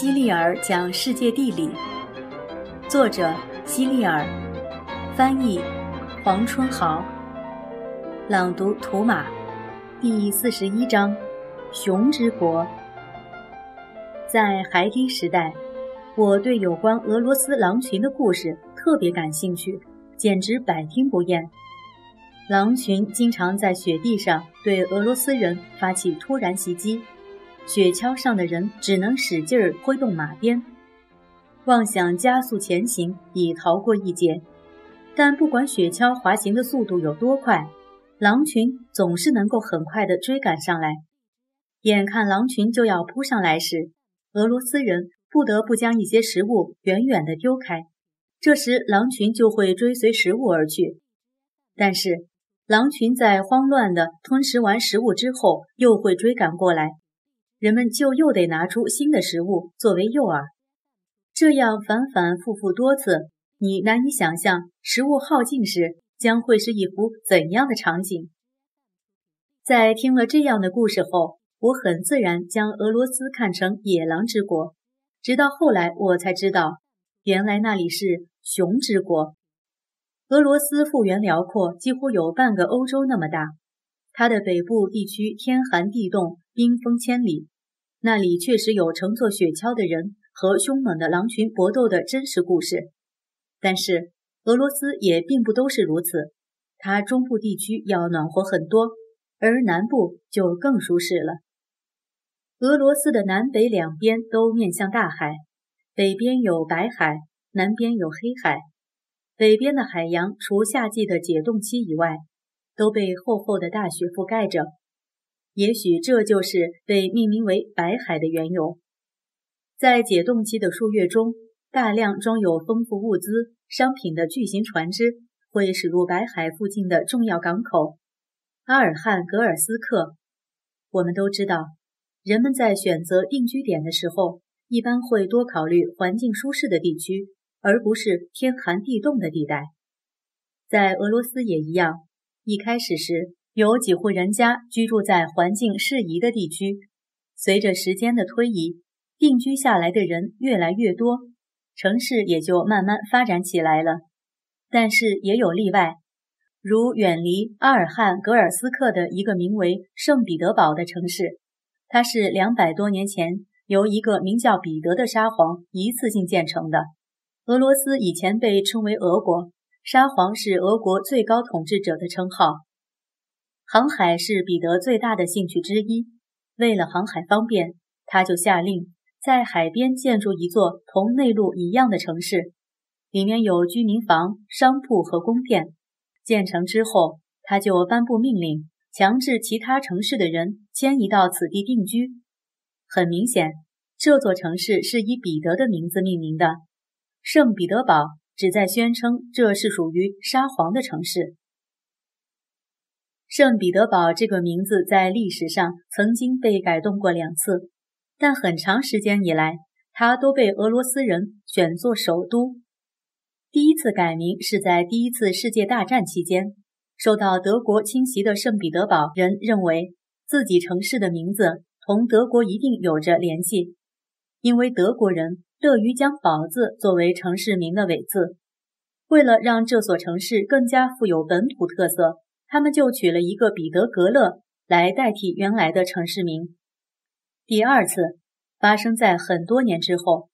希利尔讲世界地理，作者希利尔，翻译黄春豪，朗读图马，第四十一章：熊之国。在孩提时代，我对有关俄罗斯狼群的故事特别感兴趣，简直百听不厌。狼群经常在雪地上对俄罗斯人发起突然袭击。雪橇上的人只能使劲儿挥动马鞭，妄想加速前行以逃过一劫。但不管雪橇滑行的速度有多快，狼群总是能够很快地追赶上来。眼看狼群就要扑上来时，俄罗斯人不得不将一些食物远远地丢开，这时狼群就会追随食物而去。但是，狼群在慌乱地吞食完食物之后，又会追赶过来。人们就又得拿出新的食物作为诱饵，这样反反复复多次，你难以想象食物耗尽时将会是一幅怎样的场景。在听了这样的故事后，我很自然将俄罗斯看成野狼之国，直到后来我才知道，原来那里是熊之国。俄罗斯幅员辽阔，几乎有半个欧洲那么大。它的北部地区天寒地冻，冰封千里，那里确实有乘坐雪橇的人和凶猛的狼群搏斗的真实故事。但是俄罗斯也并不都是如此，它中部地区要暖和很多，而南部就更舒适了。俄罗斯的南北两边都面向大海，北边有白海，南边有黑海。北边的海洋除夏季的解冻期以外，都被厚厚的大雪覆盖着，也许这就是被命名为白海的缘由。在解冻期的数月中，大量装有丰富物资、商品的巨型船只会驶入白海附近的重要港口阿尔汉格尔斯克。我们都知道，人们在选择定居点的时候，一般会多考虑环境舒适的地区，而不是天寒地冻的地带。在俄罗斯也一样。一开始时，有几户人家居住在环境适宜的地区。随着时间的推移，定居下来的人越来越多，城市也就慢慢发展起来了。但是也有例外，如远离阿尔汉格尔斯克的一个名为圣彼得堡的城市，它是两百多年前由一个名叫彼得的沙皇一次性建成的。俄罗斯以前被称为俄国。沙皇是俄国最高统治者的称号。航海是彼得最大的兴趣之一。为了航海方便，他就下令在海边建筑一座同内陆一样的城市，里面有居民房、商铺和宫殿。建成之后，他就颁布命令，强制其他城市的人迁移到此地定居。很明显，这座城市是以彼得的名字命名的——圣彼得堡。旨在宣称这是属于沙皇的城市。圣彼得堡这个名字在历史上曾经被改动过两次，但很长时间以来，它都被俄罗斯人选作首都。第一次改名是在第一次世界大战期间，受到德国侵袭的圣彼得堡人认为自己城市的名字同德国一定有着联系，因为德国人。乐于将“堡”字作为城市名的尾字，为了让这所城市更加富有本土特色，他们就取了一个彼得格勒来代替原来的城市名。第二次发生在很多年之后，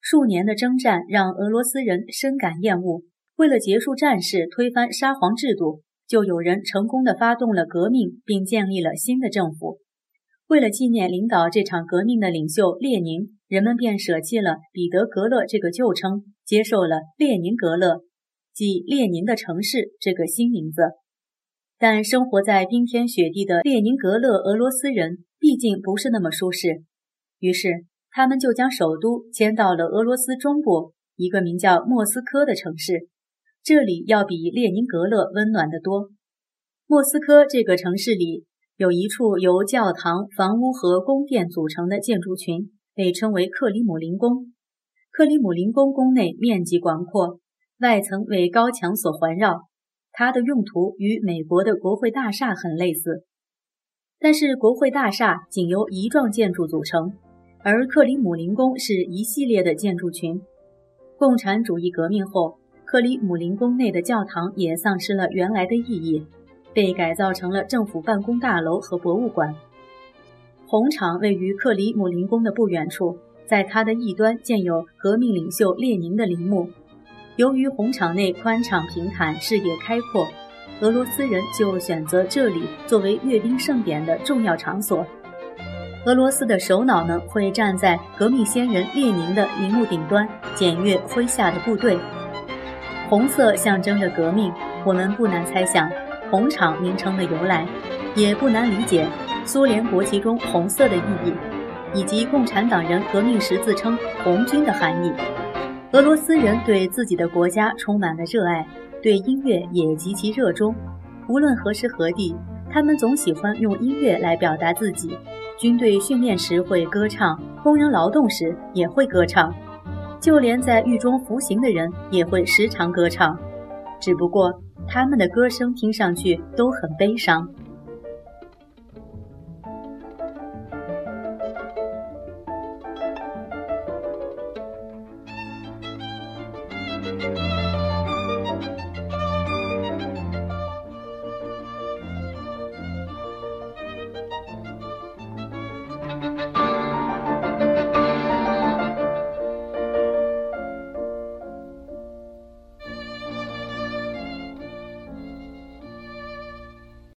数年的征战让俄罗斯人深感厌恶。为了结束战事，推翻沙皇制度，就有人成功的发动了革命，并建立了新的政府。为了纪念领导这场革命的领袖列宁。人们便舍弃了彼得格勒这个旧称，接受了列宁格勒，即列宁的城市这个新名字。但生活在冰天雪地的列宁格勒俄罗斯人毕竟不是那么舒适，于是他们就将首都迁到了俄罗斯中部一个名叫莫斯科的城市，这里要比列宁格勒温暖得多。莫斯科这个城市里有一处由教堂、房屋和宫殿组成的建筑群。被称为克里姆林宫。克里姆林宫宫内面积广阔，外层为高墙所环绕。它的用途与美国的国会大厦很类似，但是国会大厦仅由一幢建筑组成，而克里姆林宫是一系列的建筑群。共产主义革命后，克里姆林宫内的教堂也丧失了原来的意义，被改造成了政府办公大楼和博物馆。红场位于克里姆林宫的不远处，在它的一端建有革命领袖列宁的陵墓。由于红场内宽敞平坦，视野开阔，俄罗斯人就选择这里作为阅兵盛典的重要场所。俄罗斯的首脑们会站在革命先人列宁的陵墓顶端，检阅麾下的部队。红色象征着革命，我们不难猜想红场名称的由来，也不难理解苏联国旗中红色的意义，以及共产党人革命时自称“红军”的含义。俄罗斯人对自己的国家充满了热爱，对音乐也极其热衷。无论何时何地，他们总喜欢用音乐来表达自己。军队训练时会歌唱，工人劳动时也会歌唱。就连在狱中服刑的人也会时常歌唱，只不过他们的歌声听上去都很悲伤。